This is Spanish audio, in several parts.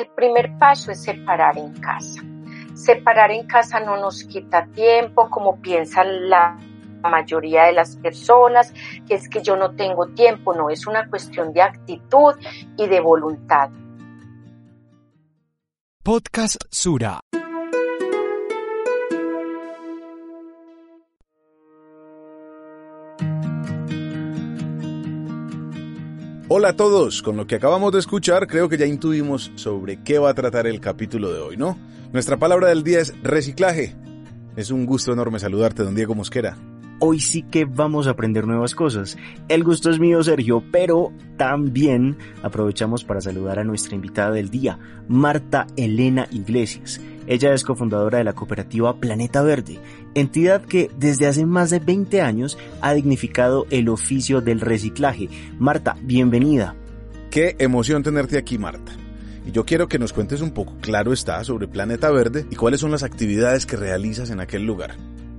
El primer paso es separar en casa. Separar en casa no nos quita tiempo, como piensa la mayoría de las personas, que es que yo no tengo tiempo, no, es una cuestión de actitud y de voluntad. Podcast Sura. Hola a todos, con lo que acabamos de escuchar creo que ya intuimos sobre qué va a tratar el capítulo de hoy, ¿no? Nuestra palabra del día es reciclaje. Es un gusto enorme saludarte, don Diego Mosquera hoy sí que vamos a aprender nuevas cosas. El gusto es mío, Sergio, pero también aprovechamos para saludar a nuestra invitada del día, Marta Elena Iglesias. Ella es cofundadora de la cooperativa Planeta Verde, entidad que desde hace más de 20 años ha dignificado el oficio del reciclaje. Marta, bienvenida. Qué emoción tenerte aquí, Marta. Y yo quiero que nos cuentes un poco, claro está, sobre Planeta Verde y cuáles son las actividades que realizas en aquel lugar.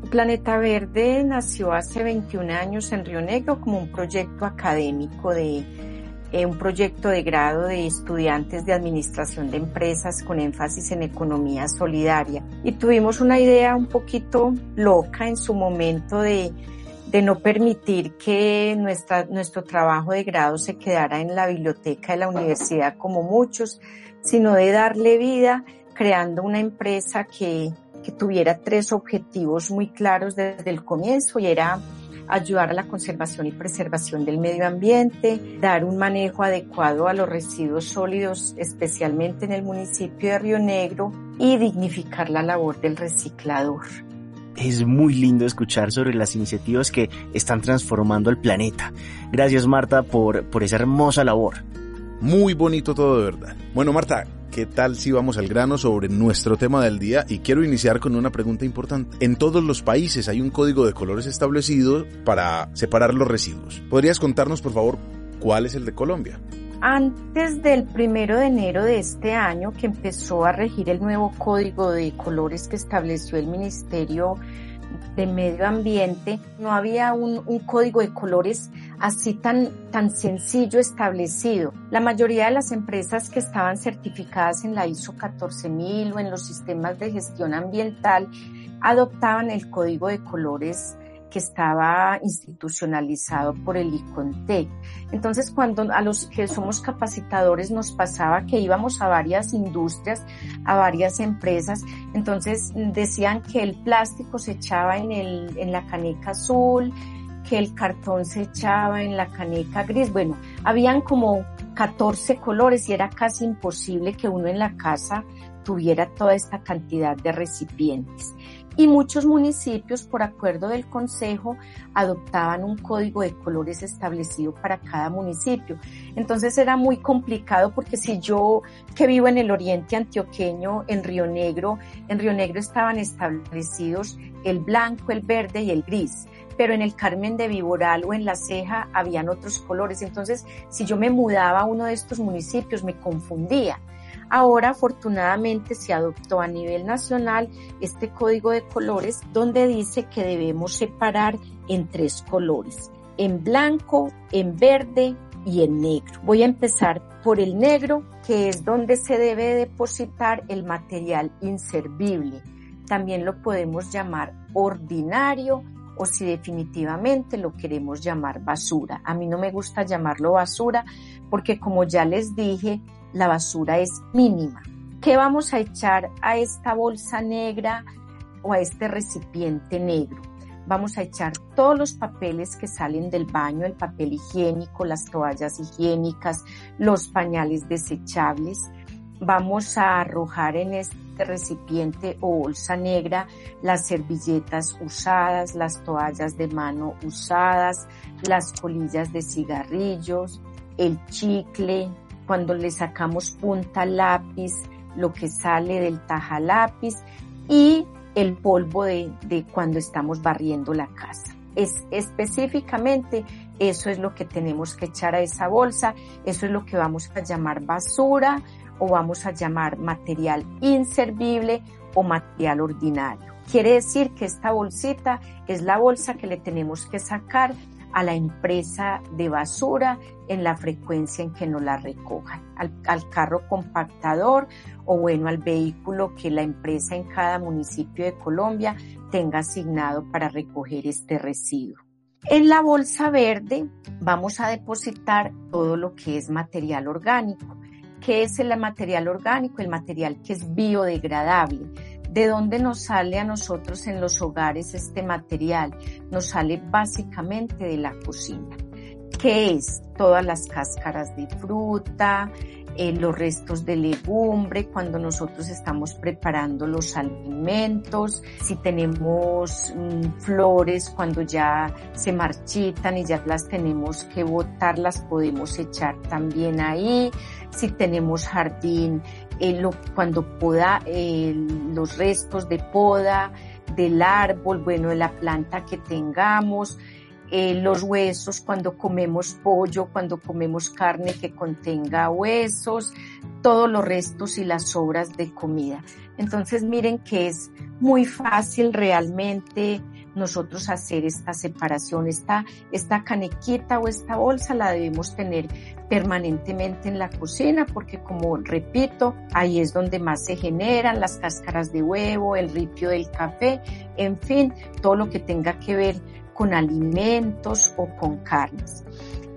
Planeta Verde nació hace 21 años en Río Negro como un proyecto académico de un proyecto de grado de estudiantes de administración de empresas con énfasis en economía solidaria. Y tuvimos una idea un poquito loca en su momento de, de no permitir que nuestra, nuestro trabajo de grado se quedara en la biblioteca de la universidad como muchos, sino de darle vida creando una empresa que que tuviera tres objetivos muy claros desde el comienzo y era ayudar a la conservación y preservación del medio ambiente, dar un manejo adecuado a los residuos sólidos, especialmente en el municipio de Río Negro, y dignificar la labor del reciclador. Es muy lindo escuchar sobre las iniciativas que están transformando el planeta. Gracias Marta por, por esa hermosa labor. Muy bonito todo de verdad. Bueno Marta, ¿Qué tal si vamos al grano sobre nuestro tema del día? Y quiero iniciar con una pregunta importante. En todos los países hay un código de colores establecido para separar los residuos. ¿Podrías contarnos, por favor, cuál es el de Colombia? Antes del primero de enero de este año, que empezó a regir el nuevo código de colores que estableció el Ministerio de medio ambiente, no había un, código de colores así tan, tan sencillo establecido. La mayoría de las empresas que estaban certificadas en la ISO 14000 o en los sistemas de gestión ambiental adoptaban el código de colores que estaba institucionalizado por el ICONTEC. Entonces, cuando a los que somos capacitadores nos pasaba que íbamos a varias industrias, a varias empresas, entonces decían que el plástico se echaba en, el, en la caneca azul, que el cartón se echaba en la caneca gris. Bueno, habían como 14 colores y era casi imposible que uno en la casa tuviera toda esta cantidad de recipientes y muchos municipios, por acuerdo del Consejo, adoptaban un código de colores establecido para cada municipio. Entonces era muy complicado porque si yo que vivo en el oriente antioqueño, en Río Negro, en Río Negro estaban establecidos el blanco, el verde y el gris pero en el Carmen de Viboral o en La Ceja habían otros colores. Entonces, si yo me mudaba a uno de estos municipios, me confundía. Ahora afortunadamente se adoptó a nivel nacional este código de colores donde dice que debemos separar en tres colores, en blanco, en verde y en negro. Voy a empezar por el negro, que es donde se debe depositar el material inservible. También lo podemos llamar ordinario o si definitivamente lo queremos llamar basura. A mí no me gusta llamarlo basura porque como ya les dije, la basura es mínima. ¿Qué vamos a echar a esta bolsa negra o a este recipiente negro? Vamos a echar todos los papeles que salen del baño, el papel higiénico, las toallas higiénicas, los pañales desechables. Vamos a arrojar en este recipiente o bolsa negra las servilletas usadas, las toallas de mano usadas, las colillas de cigarrillos, el chicle, cuando le sacamos punta lápiz, lo que sale del taja lápiz y el polvo de, de cuando estamos barriendo la casa. Es específicamente eso es lo que tenemos que echar a esa bolsa, eso es lo que vamos a llamar basura o vamos a llamar material inservible o material ordinario. Quiere decir que esta bolsita es la bolsa que le tenemos que sacar a la empresa de basura en la frecuencia en que nos la recojan, al, al, carro compactador o bueno, al vehículo que la empresa en cada municipio de Colombia tenga asignado para recoger este residuo. En la bolsa verde vamos a depositar todo lo que es material orgánico. ¿Qué es el material orgánico? El material que es biodegradable ¿De dónde nos sale a nosotros en los hogares este material? Nos sale básicamente de la cocina. ¿Qué es? Todas las cáscaras de fruta, eh, los restos de legumbre, cuando nosotros estamos preparando los alimentos, si tenemos mm, flores cuando ya se marchitan y ya las tenemos que botar, las podemos echar también ahí, si tenemos jardín, eh, cuando poda, eh, los restos de poda del árbol, bueno, de la planta que tengamos, eh, los huesos cuando comemos pollo, cuando comemos carne que contenga huesos, todos los restos y las sobras de comida. Entonces miren que es muy fácil realmente nosotros hacer esta separación. Esta, esta canequita o esta bolsa la debemos tener permanentemente en la cocina porque como repito, ahí es donde más se generan las cáscaras de huevo, el ripio del café, en fin, todo lo que tenga que ver con alimentos o con carnes.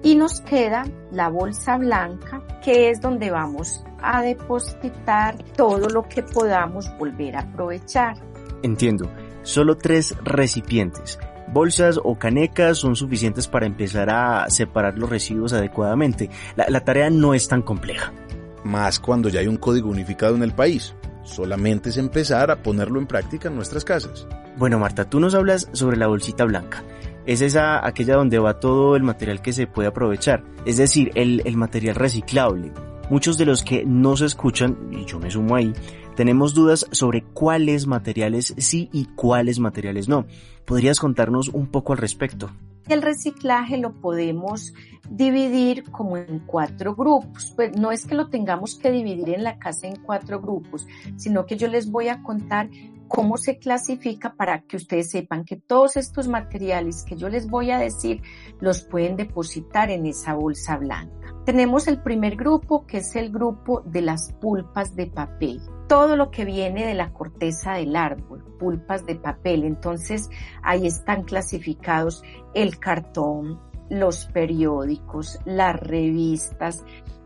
Y nos queda la bolsa blanca, que es donde vamos a depositar todo lo que podamos volver a aprovechar. Entiendo solo tres recipientes. Bolsas o canecas son suficientes para empezar a separar los residuos adecuadamente. La, tarea no es tan compleja. Más cuando ya hay un código unificado en el país. Solamente es empezar a ponerlo en práctica en nuestras casas. Bueno, Marta, tú nos hablas sobre la bolsita blanca. Es esa, aquella donde va todo el material que se puede aprovechar. Es decir, el, el material reciclable. Muchos de los que no se escuchan, y yo me sumo ahí, tenemos dudas sobre cuáles materiales sí y cuáles materiales no. ¿Podrías contarnos un poco al respecto? El reciclaje lo podemos dividir como en cuatro grupos. Pues no es que lo tengamos que dividir en la casa en cuatro grupos, sino que yo les voy a contar cómo se clasifica para que ustedes sepan que todos estos materiales que yo les voy a decir los pueden depositar en esa bolsa blanca. Tenemos el primer grupo que es el grupo de las pulpas de papel todo lo que viene de la corteza del árbol, pulpas de papel. Entonces ahí están clasificados el cartón, los periódicos, las revistas,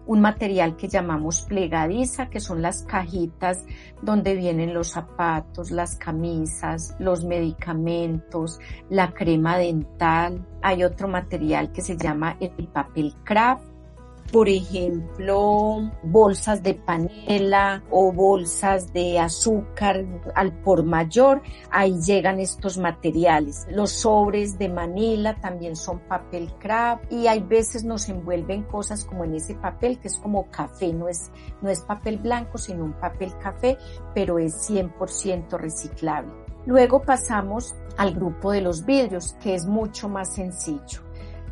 un material que llamamos plegadiza, que son las cajitas donde vienen los zapatos, las camisas, los medicamentos, la crema dental. Hay otro material que se llama el papel craft por ejemplo, bolsas de panela o bolsas de azúcar al por mayor, ahí llegan estos materiales. Los sobres de Manila también son papel craft y hay veces nos envuelven cosas como en ese papel que es como café, no es, no es papel blanco sino un papel café, pero es 100% reciclable. Luego pasamos al grupo de los vidrios, que es mucho más sencillo.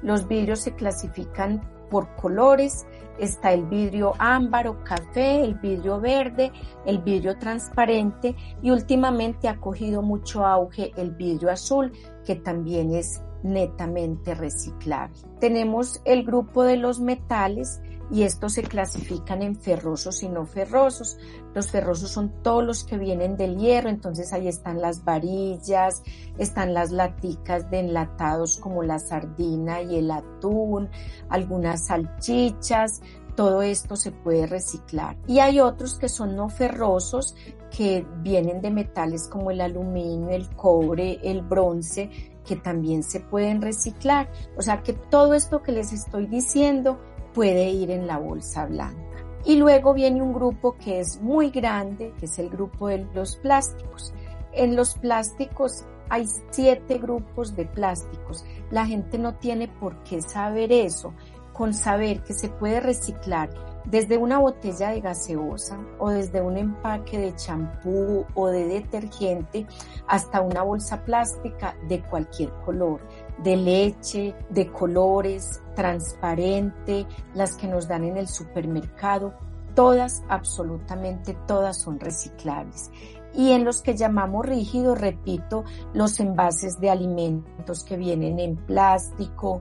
Los vidrios se clasifican por colores. Está el vidrio ámbar o café, el vidrio verde, el vidrio transparente y últimamente ha cogido mucho auge el vidrio azul, que también es netamente reciclable. Tenemos el grupo de los metales y estos se clasifican en ferrosos y no ferrosos. Los ferrosos son todos los que vienen del hierro, entonces ahí están las varillas, están las laticas de enlatados como la sardina y el atún, algunas salchichas, todo esto se puede reciclar. Y hay otros que son no ferrosos, que vienen de metales como el aluminio, el cobre, el bronce, que también se pueden reciclar. O sea que todo esto que les estoy diciendo puede ir en la bolsa blanca. Y luego viene un grupo que es muy grande, que es el grupo de los plásticos. En los plásticos hay siete grupos de plásticos. La gente no tiene por qué saber eso. Con saber que se puede reciclar desde una botella de gaseosa o desde un empaque de champú o de detergente hasta una bolsa plástica de cualquier color, de leche, de colores, transparente, las que nos dan en el supermercado, todas, absolutamente todas son reciclables. Y en los que llamamos rígidos, repito, los envases de alimentos que vienen en plástico,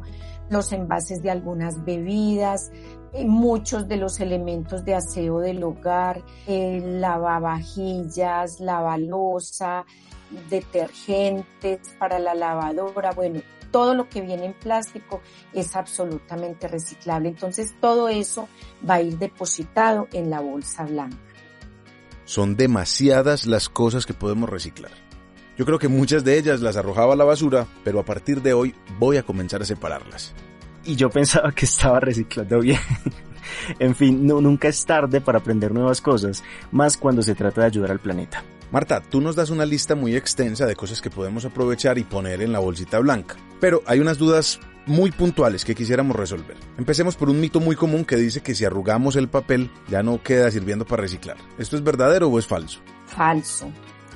los envases de algunas bebidas, eh, muchos de los elementos de aseo del hogar, eh, lavavajillas, lavalosa, detergentes para la lavadora, bueno, todo lo que viene en plástico es absolutamente reciclable. Entonces todo eso va a ir depositado en la bolsa blanca. Son demasiadas las cosas que podemos reciclar. Yo creo que muchas de ellas las arrojaba a la basura, pero a partir de hoy voy a comenzar a separarlas. Y yo pensaba que estaba reciclando bien. en fin, no, nunca es tarde para aprender nuevas cosas, más cuando se trata de ayudar al planeta. Marta, tú nos das una lista muy extensa de cosas que podemos aprovechar y poner en la bolsita blanca, pero hay unas dudas muy puntuales que quisiéramos resolver. Empecemos por un mito muy común que dice que si arrugamos el papel ya no queda sirviendo para reciclar. ¿Esto es verdadero o es falso? Falso,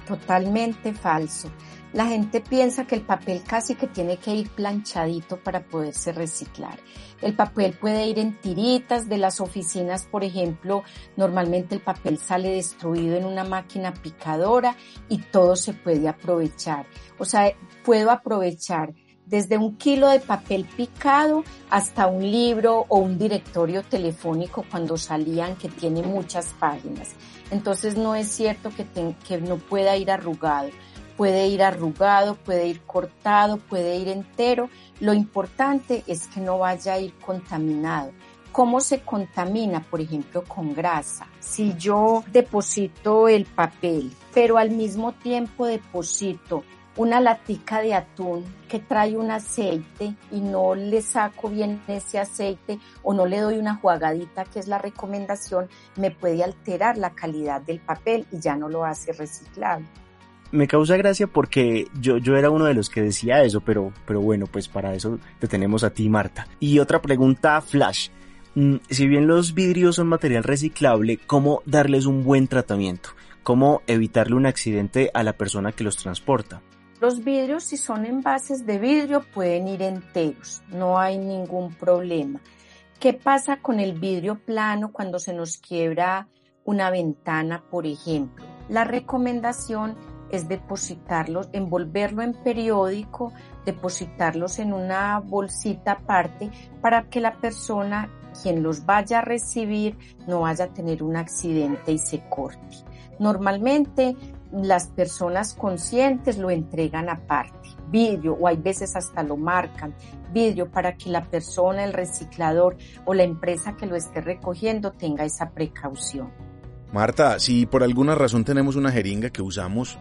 totalmente falso. La gente piensa que el papel casi que tiene que ir planchadito para poderse reciclar. El papel puede ir en tiritas de las oficinas, por ejemplo, normalmente el papel sale destruido en una máquina picadora y todo se puede aprovechar. O sea, puedo aprovechar desde un kilo de papel picado hasta un libro o un directorio telefónico cuando salían que tiene muchas páginas. Entonces no es cierto que, que no pueda ir arrugado puede ir arrugado, puede ir cortado, puede ir entero. Lo importante es que no vaya a ir contaminado. ¿Cómo se contamina, por ejemplo, con grasa? Si yo deposito el papel, pero al mismo tiempo deposito una latica de atún que trae un aceite y no le saco bien ese aceite o no le doy una jugadita, que es la recomendación, me puede alterar la calidad del papel y ya no lo hace reciclable me causa gracia porque yo, yo era uno de los que decía eso, pero, pero bueno, pues para eso te tenemos a ti, Marta. Y otra pregunta, Flash. Mm, si bien los vidrios son material reciclable, ¿cómo darles un buen tratamiento? ¿Cómo evitarle un accidente a la persona que los transporta? Los vidrios, si son envases de vidrio, pueden ir enteros, no hay ningún problema. ¿Qué pasa con el vidrio plano cuando se nos quiebra una ventana, por ejemplo? La recomendación es depositarlos, envolverlo en periódico, depositarlos en una bolsita aparte para que la persona, quien los vaya a recibir, no vaya a tener un accidente y se corte. Normalmente las personas conscientes lo entregan aparte, vidrio, o hay veces hasta lo marcan, vidrio, para que la persona, el reciclador o la empresa que lo esté recogiendo tenga esa precaución. Marta, si por alguna razón tenemos una jeringa que usamos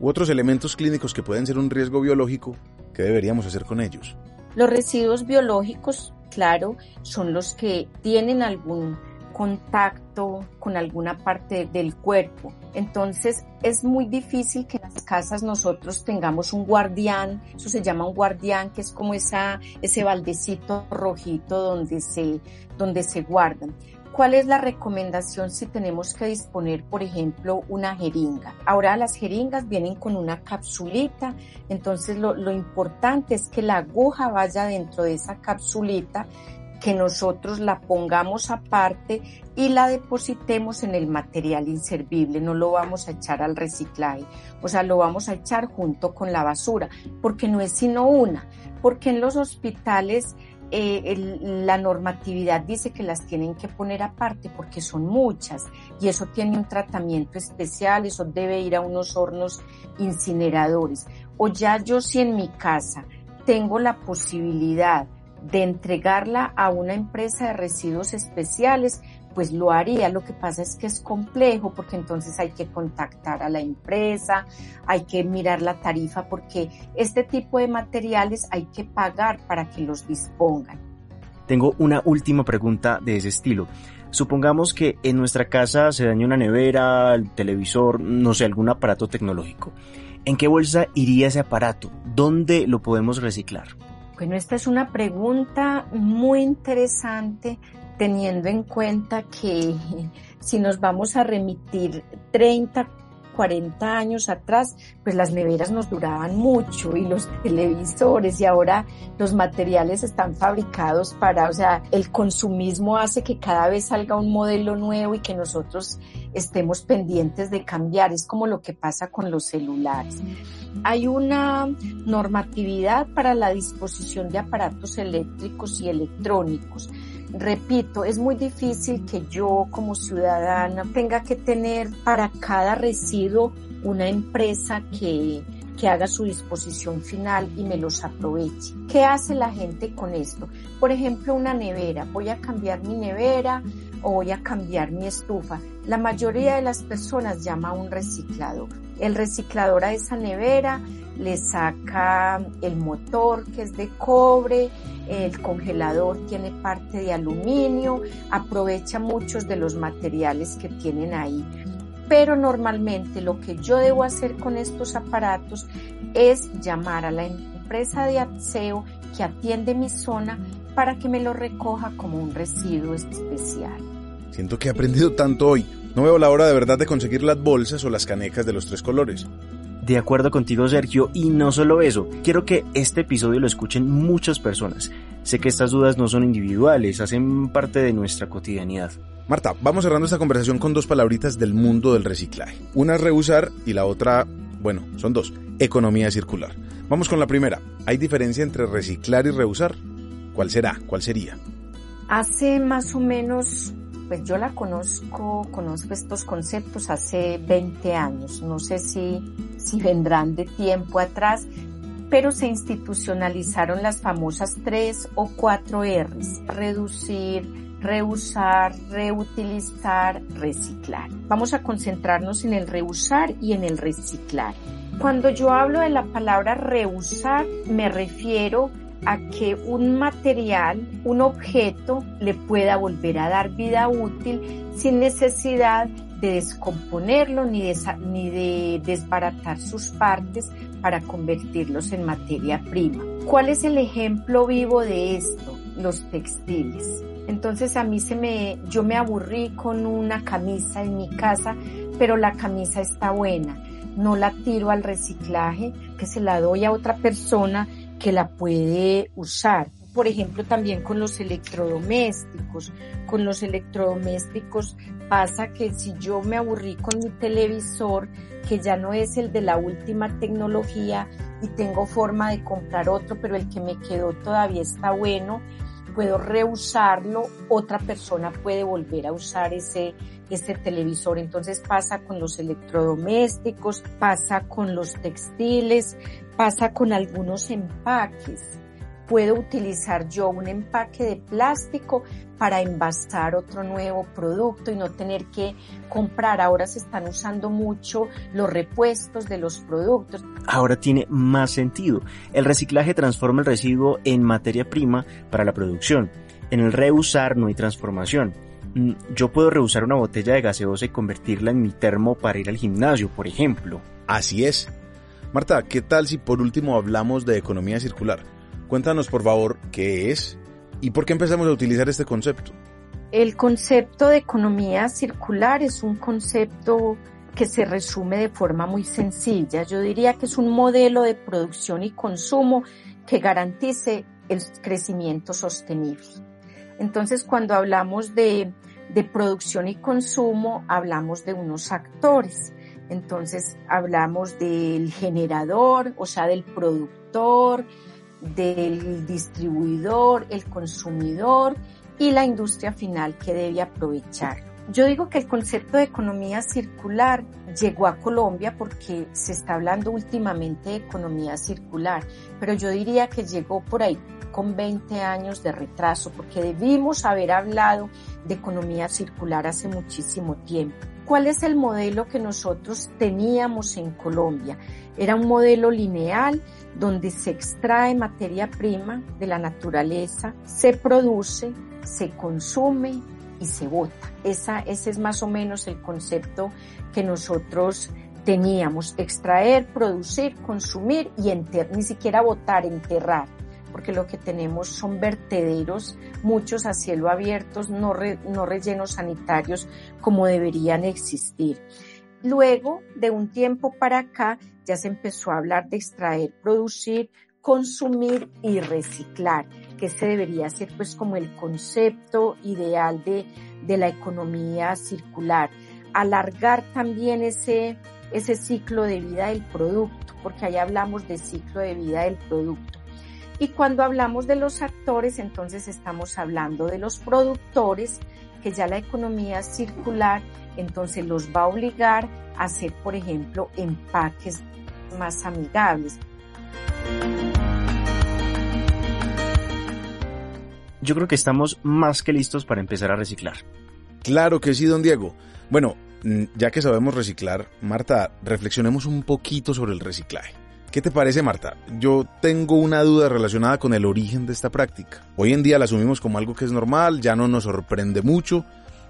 u otros elementos clínicos que pueden ser un riesgo biológico, ¿qué deberíamos hacer con ellos? Los residuos biológicos, claro, son los que tienen algún contacto con alguna parte del cuerpo. Entonces es muy difícil que en las casas nosotros tengamos un guardián, eso se llama un guardián, que es como esa, ese baldecito rojito donde se, donde se guardan. ¿Cuál es la recomendación si tenemos que disponer, por ejemplo, una jeringa? Ahora las jeringas vienen con una capsulita, entonces lo, importante es que la aguja vaya dentro de esa capsulita, que nosotros la pongamos aparte y la depositemos en el material inservible, no lo vamos a echar al reciclaje, o sea, lo vamos a echar junto con la basura, porque no es sino una, porque en los hospitales eh, la normatividad dice que las tienen que poner aparte porque son muchas y eso tiene un tratamiento especial, eso debe ir a unos hornos incineradores. O ya yo si en mi casa tengo la posibilidad de entregarla a una empresa de residuos especiales, pues lo haría. Lo que pasa es que es complejo porque entonces hay que contactar a la empresa, hay que mirar la tarifa porque este tipo de materiales hay que pagar para que los dispongan. Tengo una última pregunta de ese estilo. Supongamos que en nuestra casa se daña una nevera, el televisor, no sé, algún aparato tecnológico. ¿En qué bolsa iría ese aparato? ¿Dónde lo podemos reciclar? Bueno, esta es una pregunta muy interesante teniendo en cuenta que si nos vamos a remitir 30, 40 años atrás, pues las neveras nos duraban mucho y los televisores y ahora los materiales están fabricados para, o sea, el consumismo hace que cada vez salga un modelo nuevo y que nosotros estemos pendientes de cambiar. Es como lo que pasa con los celulares. Hay una normatividad para la disposición de aparatos eléctricos y electrónicos repito, es muy difícil que yo como ciudadana tenga que tener para cada residuo una empresa que, que haga su disposición final y me los aproveche. ¿Qué hace la gente con esto? Por ejemplo, una nevera. Voy a cambiar mi nevera o voy a cambiar mi estufa. La mayoría de las personas llama a un reciclador. El reciclador a esa nevera le saca el motor que es de cobre, el congelador tiene parte de aluminio, aprovecha muchos de los materiales que tienen ahí. Pero normalmente lo que yo debo hacer con estos aparatos es llamar a la empresa de aseo que atiende mi zona para que me lo recoja como un residuo especial. Siento que he aprendido tanto hoy. No veo la hora de verdad de conseguir las bolsas o las canecas de los tres colores. De acuerdo contigo, Sergio, y no solo eso, quiero que este episodio lo escuchen muchas personas. Sé que estas dudas no son individuales, hacen parte de nuestra cotidianidad. Marta, vamos cerrando esta conversación con dos palabritas del mundo del reciclaje. Una es reusar y la otra, bueno, son dos, economía circular. Vamos con la primera. ¿Hay diferencia entre reciclar y reusar? ¿Cuál será? ¿Cuál sería? Hace más o menos pues yo la conozco, conozco estos conceptos hace 20 años, no sé si, si vendrán de tiempo atrás, pero se institucionalizaron las famosas tres o cuatro R's, reducir, reusar, reutilizar, reciclar. Vamos a concentrarnos en el reusar y en el reciclar. Cuando yo hablo de la palabra reusar, me refiero a que un material, un objeto, le pueda volver a dar vida útil sin necesidad de descomponerlo ni de, ni de desbaratar sus partes para convertirlos en materia prima. ¿Cuál es el ejemplo vivo de esto? Los textiles. Entonces a mí se me, yo me aburrí con una camisa en mi casa, pero la camisa está buena. No la tiro al reciclaje, que se la doy a otra persona que la puede usar. Por ejemplo, también con los electrodomésticos. Con los electrodomésticos pasa que si yo me aburrí con mi televisor, que ya no es el de la última tecnología y tengo forma de comprar otro, pero el que me quedó todavía está bueno, puedo reusarlo, otra persona puede volver a usar ese, ese televisor. Entonces pasa con los electrodomésticos, pasa con los textiles, pasa con algunos empaques. Puedo utilizar yo un empaque de plástico para envasar otro nuevo producto y no tener que comprar. Ahora se están usando mucho los repuestos de los productos. Ahora tiene más sentido. El reciclaje transforma el residuo en materia prima para la producción. En el reusar no hay transformación. Mm, yo puedo reusar una botella de gaseosa y convertirla en mi termo para ir al gimnasio, por ejemplo. Así es. Marta, ¿qué tal si por último hablamos de economía circular? Cuéntanos por favor qué es y por qué empezamos a utilizar este concepto. El concepto de economía circular es un concepto que se resume de forma muy sencilla. Yo diría que es un modelo de producción y consumo que garantice el crecimiento sostenible. Entonces, cuando hablamos de, de producción y consumo, hablamos de unos actores. Entonces hablamos del generador, o sea, del productor, del distribuidor, el consumidor y la industria final que debe aprovechar. Yo digo que el concepto de economía circular llegó a Colombia porque se está hablando últimamente de economía circular, pero yo diría que llegó por ahí con 20 años de retraso porque debimos haber hablado de economía circular hace muchísimo tiempo. ¿Cuál es el modelo que nosotros teníamos en Colombia? Era un modelo lineal donde se extrae materia prima de la naturaleza, se produce, se consume y se bota. Esa, ese es más o menos el concepto que nosotros teníamos. Extraer, producir, consumir y enterrar, ni siquiera botar, enterrar. Porque lo que tenemos son vertederos, muchos a cielo abiertos, no, no rellenos sanitarios como deberían existir. Luego, de un tiempo para acá, ya se empezó a hablar de extraer, producir, consumir y reciclar, que ese debería ser pues como el concepto ideal de, de la economía circular. Alargar también ese, ese ciclo de vida del producto, porque ahí hablamos de ciclo de vida del producto. Y cuando hablamos de los actores, entonces estamos hablando de los productores, que ya la economía circular entonces los va a obligar a hacer, por ejemplo, empaques más amigables. Yo creo que estamos más que listos para empezar a reciclar. Claro que sí, don Diego. Bueno, mm, ya que sabemos reciclar, Marta, reflexionemos un poquito sobre el reciclaje. ¿Qué te parece, Marta? Yo tengo una duda relacionada con el origen de esta práctica. Hoy en día la asumimos como algo que es normal, ya no nos sorprende mucho,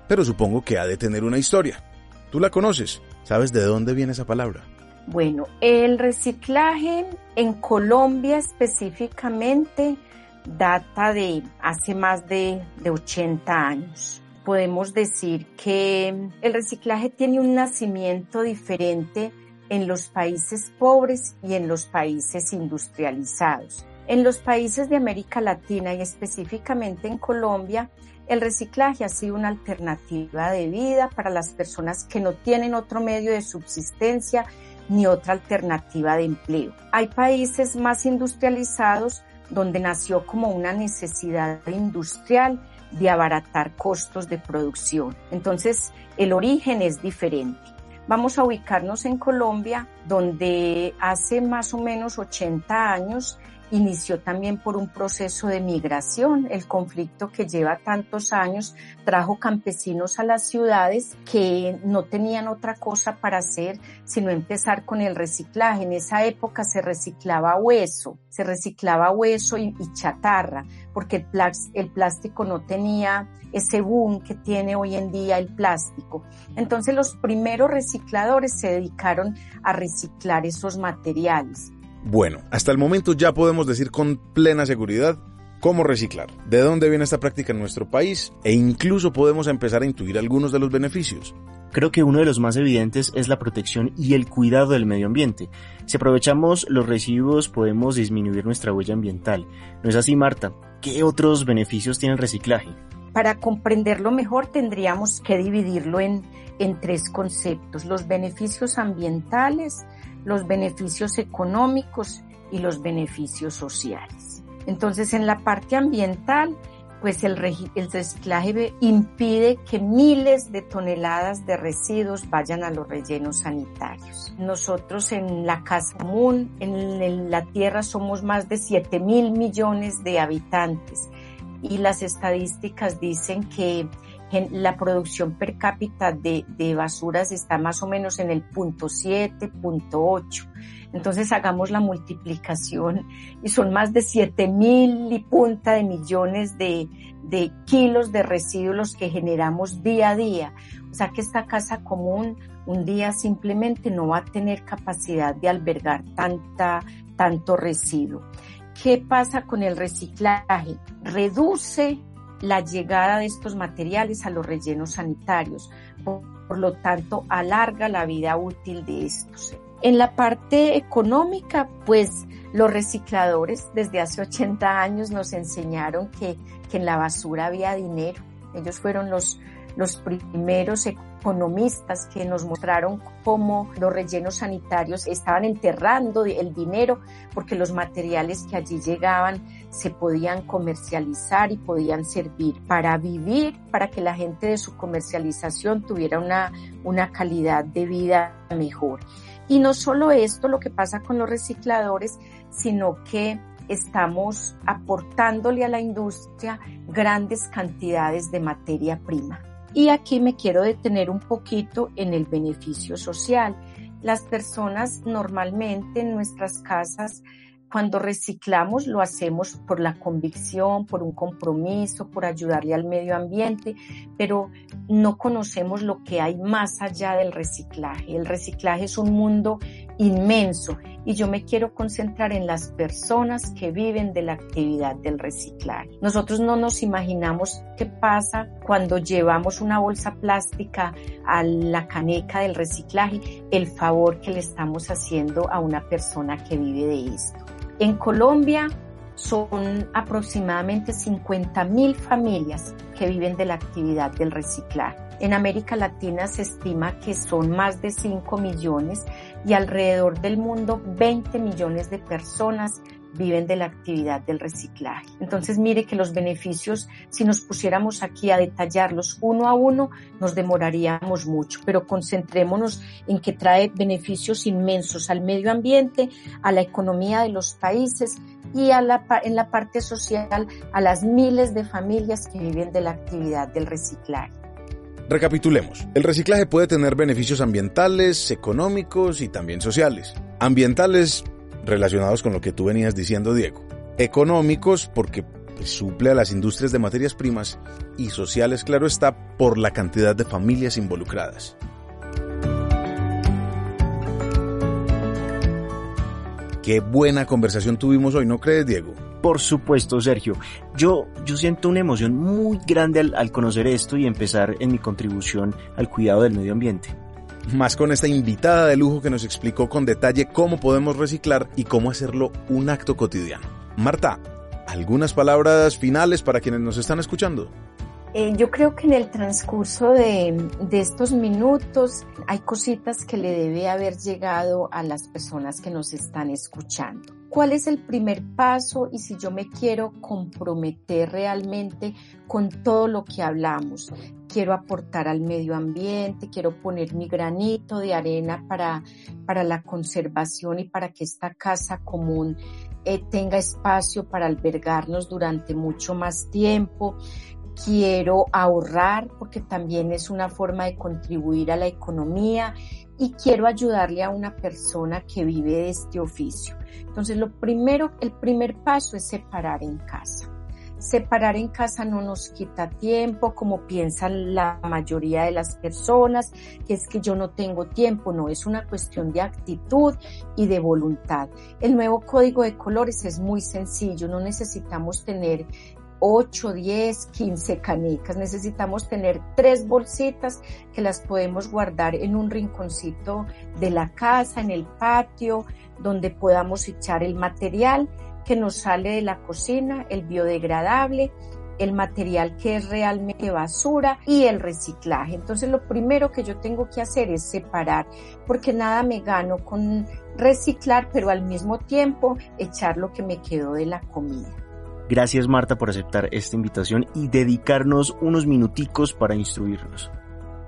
pero supongo que ha de tener una historia. ¿Tú la conoces? ¿Sabes de dónde viene esa palabra? Bueno, el reciclaje en Colombia específicamente data de hace más de, de 80 años. Podemos decir que el reciclaje tiene un nacimiento diferente en los países pobres y en los países industrializados. En los países de América Latina y específicamente en Colombia, el reciclaje ha sido una alternativa de vida para las personas que no tienen otro medio de subsistencia ni otra alternativa de empleo. Hay países más industrializados donde nació como una necesidad industrial de abaratar costos de producción. Entonces, el origen es diferente. Vamos a ubicarnos en Colombia, donde hace más o menos 80 años inició también por un proceso de migración. El conflicto que lleva tantos años trajo campesinos a las ciudades que no tenían otra cosa para hacer sino empezar con el reciclaje. En esa época se reciclaba hueso, se reciclaba hueso y, chatarra, porque el, el plástico no tenía ese boom que tiene hoy en día el plástico. Entonces los primeros recicladores se dedicaron a reciclar esos materiales. Bueno, hasta el momento ya podemos decir con plena seguridad cómo reciclar, de dónde viene esta práctica en nuestro país e incluso podemos empezar a intuir algunos de los beneficios. Creo que uno de los más evidentes es la protección y el cuidado del medio ambiente. Si aprovechamos los residuos podemos disminuir nuestra huella ambiental. ¿No es así, Marta? ¿Qué otros beneficios tiene el reciclaje? Para comprenderlo mejor tendríamos que dividirlo en, en tres conceptos, los beneficios ambientales, los beneficios económicos y los beneficios sociales. Entonces, en la parte ambiental, pues el, reciclaje impide que miles de toneladas de residuos vayan a los rellenos sanitarios. Nosotros en la casa común, en la Tierra, somos más de 7 mil millones de habitantes y las estadísticas dicen que la producción per cápita de, de basuras está más o menos en el punto 7, punto 8. Entonces hagamos la multiplicación y son más de 7 mil y punta de millones de, de kilos de residuos que generamos día a día. O sea que esta casa común un día simplemente no va a tener capacidad de albergar tanta, tanto residuo. ¿Qué pasa con el reciclaje? Reduce la llegada de estos materiales a los rellenos sanitarios. Por, lo tanto, alarga la vida útil de estos. En la parte económica, pues los recicladores desde hace 80 años nos enseñaron que, que en la basura había dinero. Ellos fueron los, los primeros economistas que nos mostraron cómo los rellenos sanitarios estaban enterrando el dinero porque los materiales que allí llegaban se podían comercializar y podían servir para vivir, para que la gente de su comercialización tuviera una, una calidad de vida mejor. Y no solo esto lo que pasa con los recicladores, sino que estamos aportándole a la industria grandes cantidades de materia prima. Y aquí me quiero detener un poquito en el beneficio social. Las personas normalmente en nuestras casas cuando reciclamos lo hacemos por la convicción, por un compromiso, por ayudarle al medio ambiente, pero no conocemos lo que hay más allá del reciclaje. El reciclaje es un mundo inmenso y yo me quiero concentrar en las personas que viven de la actividad del reciclaje. Nosotros no nos imaginamos qué pasa cuando llevamos una bolsa plástica a la caneca del reciclaje, el favor que le estamos haciendo a una persona que vive de esto. En Colombia son aproximadamente 50 mil familias que viven de la actividad del reciclaje. En América Latina se estima que son más de 5 millones y alrededor del mundo 20 millones de personas viven de la actividad del reciclaje. Entonces mire que los beneficios, si nos pusiéramos aquí a detallarlos uno a uno, nos demoraríamos mucho, pero concentrémonos en que trae beneficios inmensos al medio ambiente, a la economía de los países y a la, en la parte social a las miles de familias que viven de la actividad del reciclaje. Recapitulemos. El reciclaje puede tener beneficios ambientales, económicos y también sociales. Ambientales relacionados con lo que tú venías diciendo, Diego. Económicos porque suple a las industrias de materias primas y sociales, claro está, por la cantidad de familias involucradas. Qué buena conversación tuvimos hoy, ¿no crees, Diego? Por supuesto, Sergio. Yo, yo siento una emoción muy grande al, al conocer esto y empezar en mi contribución al cuidado del medio ambiente más con esta invitada de lujo que nos explicó con detalle cómo podemos reciclar y cómo hacerlo un acto cotidiano. Marta, ¿algunas palabras finales para quienes nos están escuchando? Eh, yo creo que en el transcurso de, de, estos minutos hay cositas que le debe haber llegado a las personas que nos están escuchando. ¿Cuál es el primer paso y si yo me quiero comprometer realmente con todo lo que hablamos? Quiero aportar al medio ambiente, quiero poner mi granito de arena para, para la conservación y para que esta casa común eh, tenga espacio para albergarnos durante mucho más tiempo quiero ahorrar porque también es una forma de contribuir a la economía y quiero ayudarle a una persona que vive de este oficio. Entonces, lo primero, el primer paso es separar en casa. Separar en casa no nos quita tiempo, como piensan la mayoría de las personas, que es que yo no tengo tiempo, no, es una cuestión de actitud y de voluntad. El nuevo código de colores es muy sencillo, no necesitamos tener 8, 10, 15 canicas. Necesitamos tener tres bolsitas que las podemos guardar en un rinconcito de la casa, en el patio, donde podamos echar el material que nos sale de la cocina, el biodegradable, el material que es realmente basura y el reciclaje. Entonces lo primero que yo tengo que hacer es separar, porque nada me gano con reciclar, pero al mismo tiempo echar lo que me quedó de la comida. Gracias Marta por aceptar esta invitación y dedicarnos unos minuticos para instruirnos.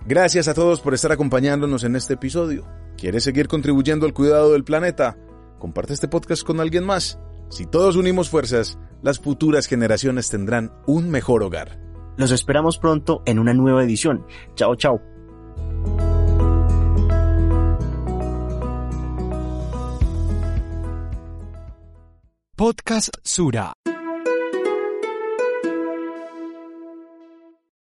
Gracias a todos por estar acompañándonos en este episodio. ¿Quieres seguir contribuyendo al cuidado del planeta? Comparte este podcast con alguien más. Si todos unimos fuerzas, las futuras generaciones tendrán un mejor hogar. Los esperamos pronto en una nueva edición. Chao, chao. Podcast Sura.